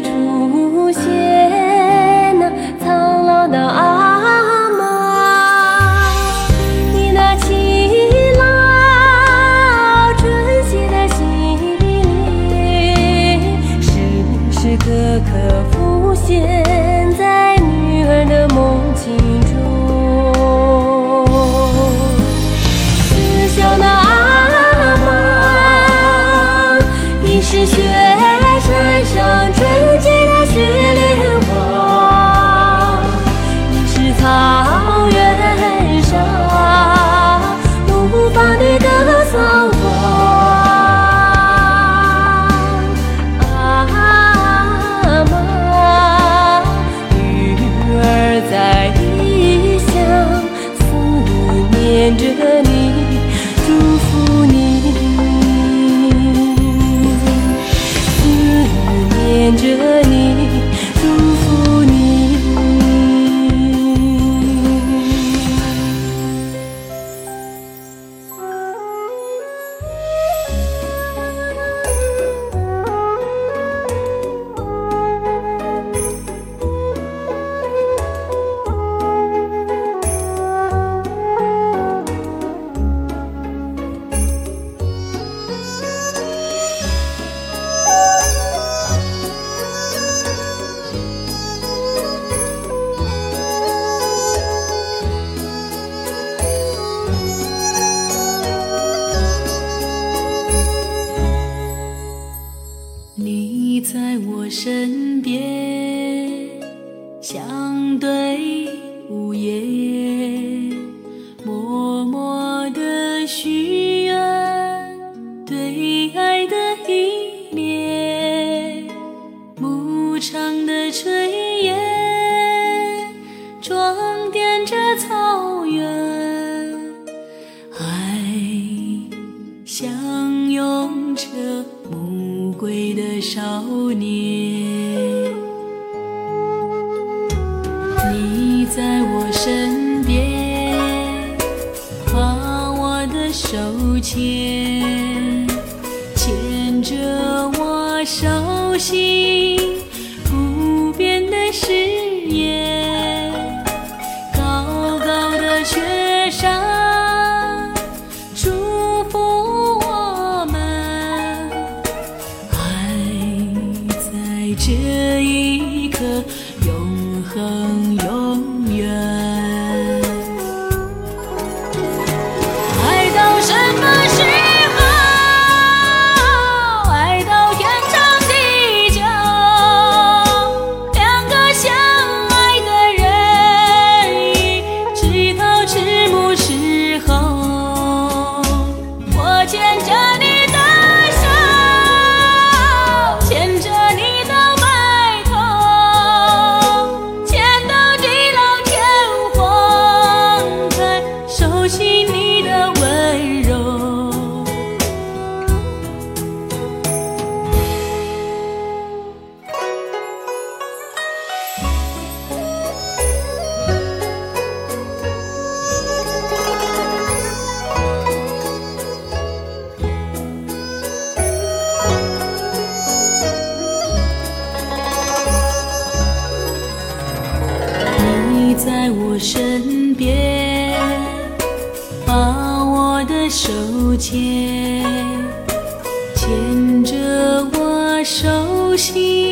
出现那苍老的爱追。熟悉。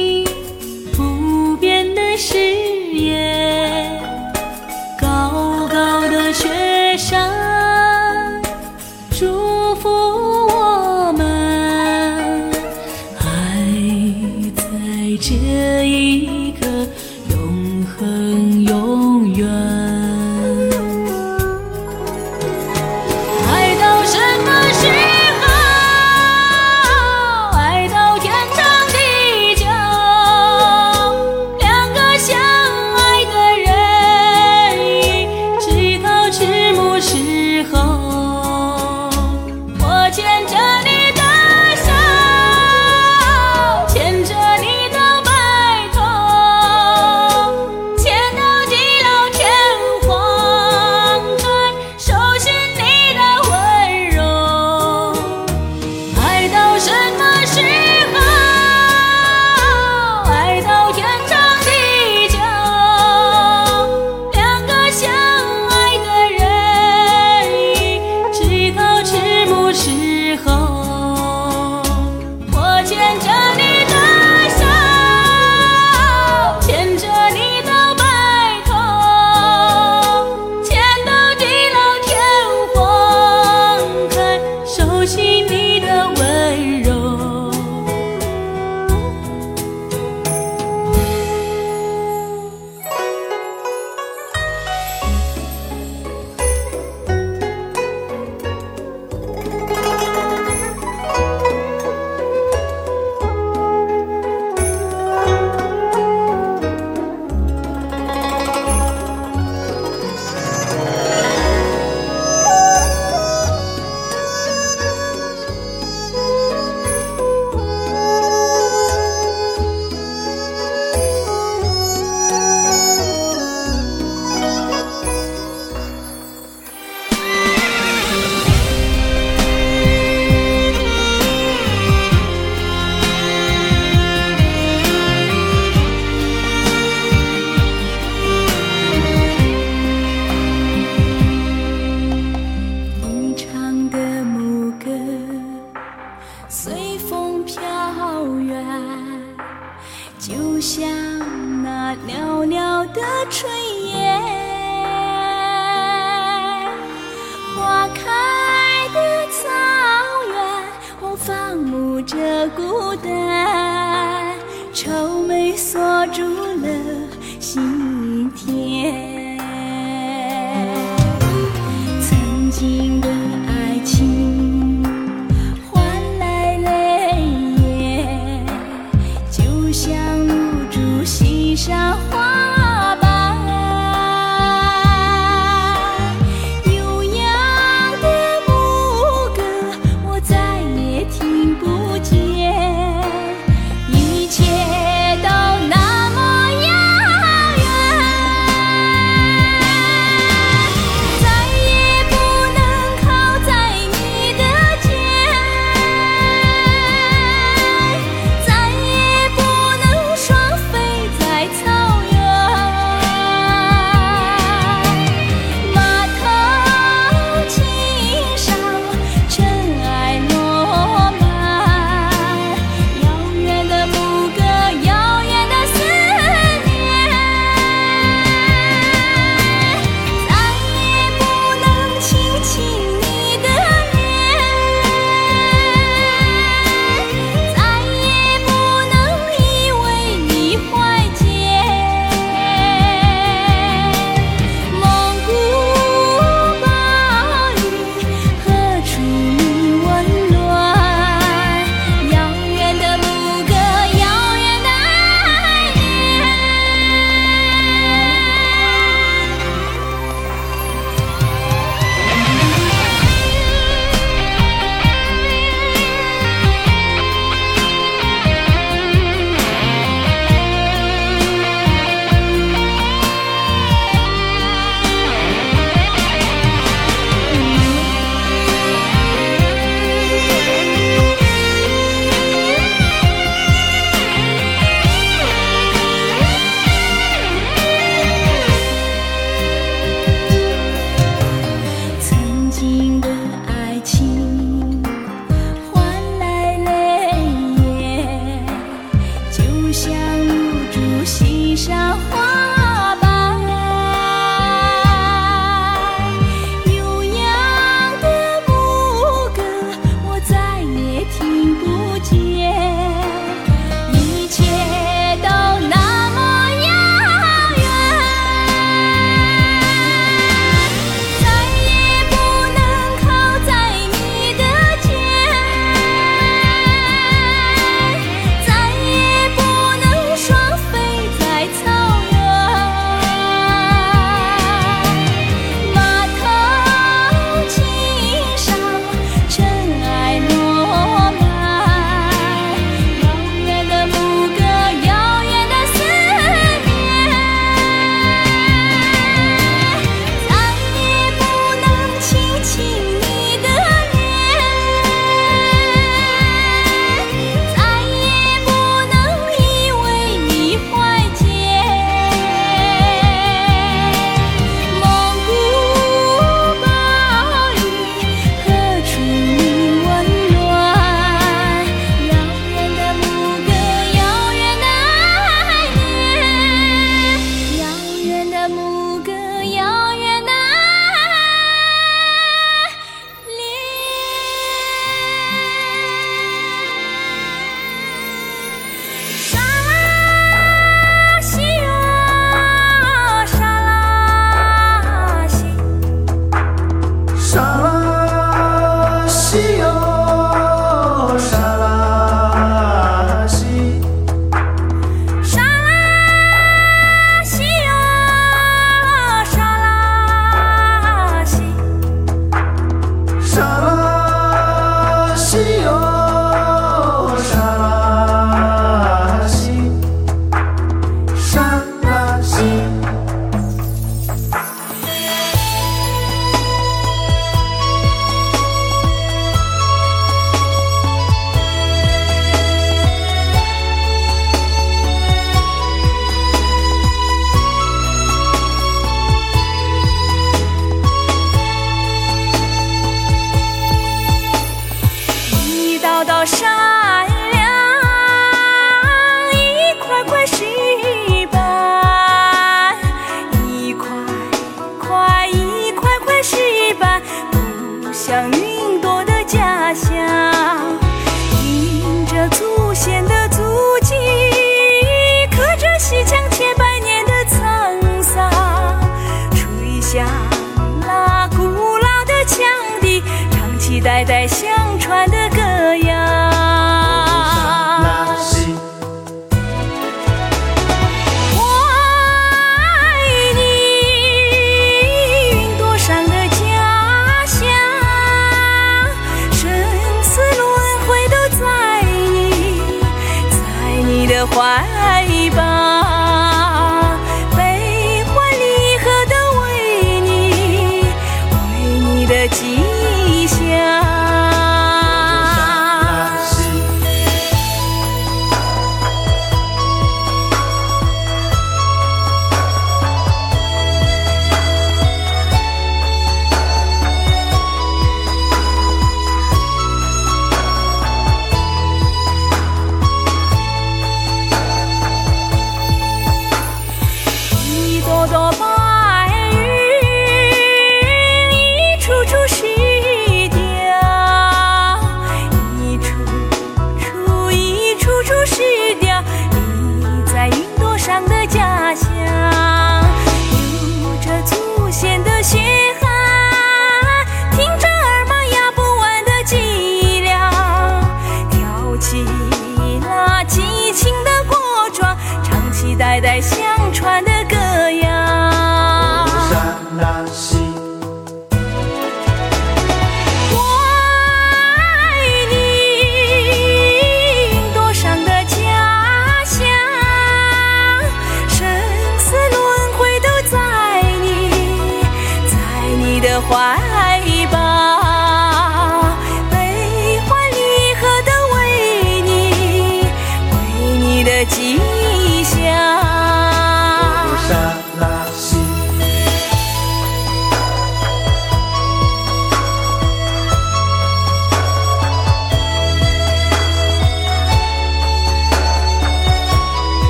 一代代相传的歌。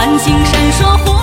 繁星闪烁火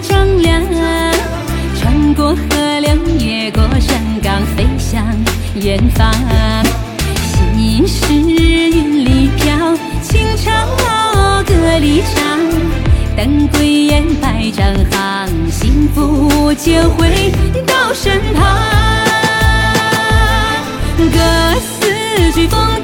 丈量穿过河流越过山岗飞向远方。心事云里飘情歌里唱等归雁百丈行幸福就回到身旁歌词句句风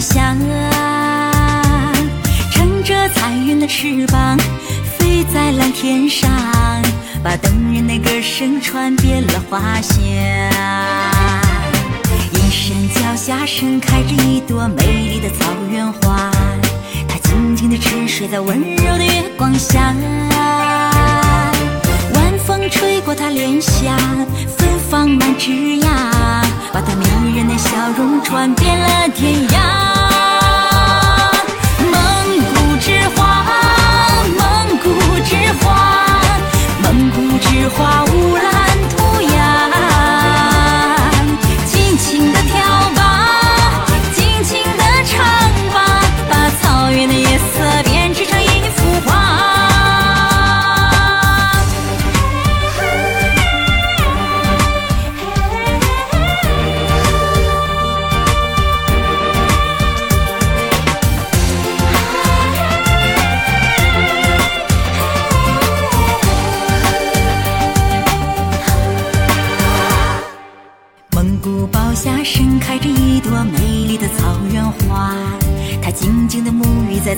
想乘着彩云的翅膀，飞在蓝天上，把动人的歌声传遍了花香。夜深，脚下盛开着一朵美丽的草原花，它静静地沉睡在温柔的月光下。晚风吹过它脸颊，芬芳满枝桠。把她迷人的笑容传遍了天涯，蒙古之花，蒙古之花，蒙古之花，乌拉。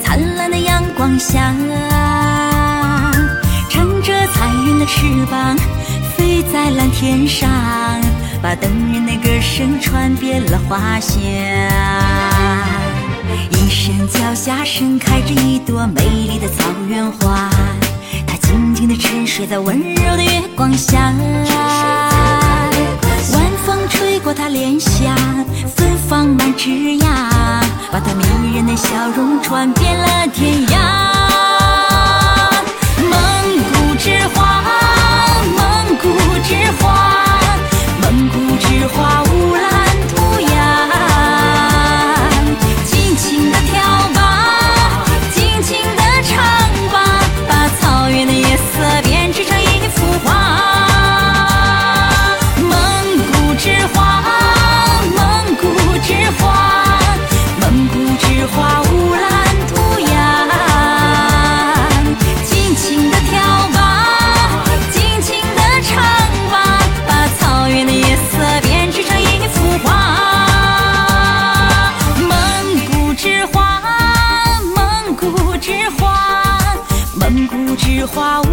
灿烂的阳光下，乘着彩云的翅膀，飞在蓝天上，把动人的歌声传遍了花香。一声脚下盛开着一朵美丽的草原花，它静静地沉睡在温柔的月光下。晚风吹过它脸颊，芬芳满枝桠。把她迷人的笑容传遍了天涯。蒙古之花蒙古之花。roi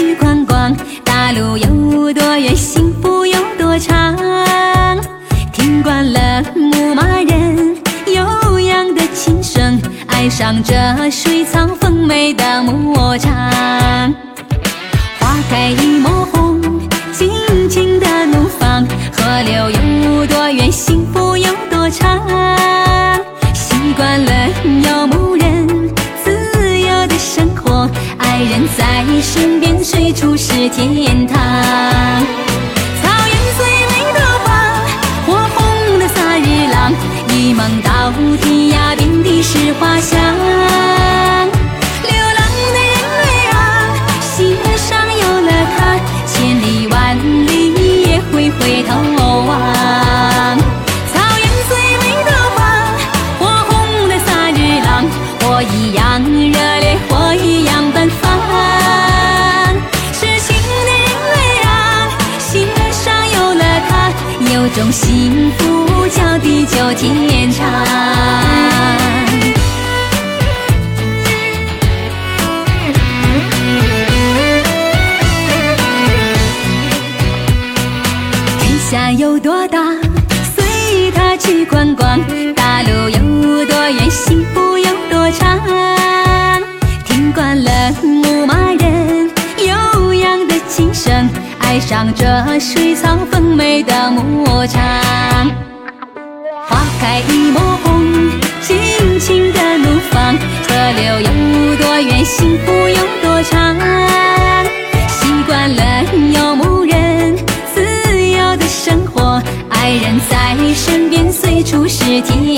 一款身边随处是天。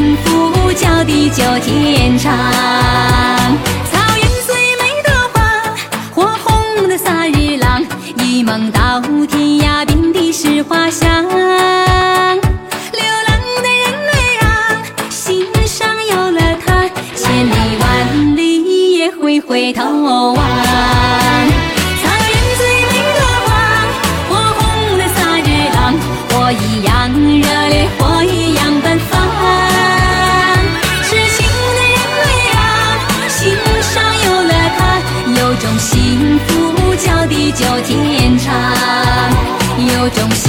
幸福叫地久天长。don't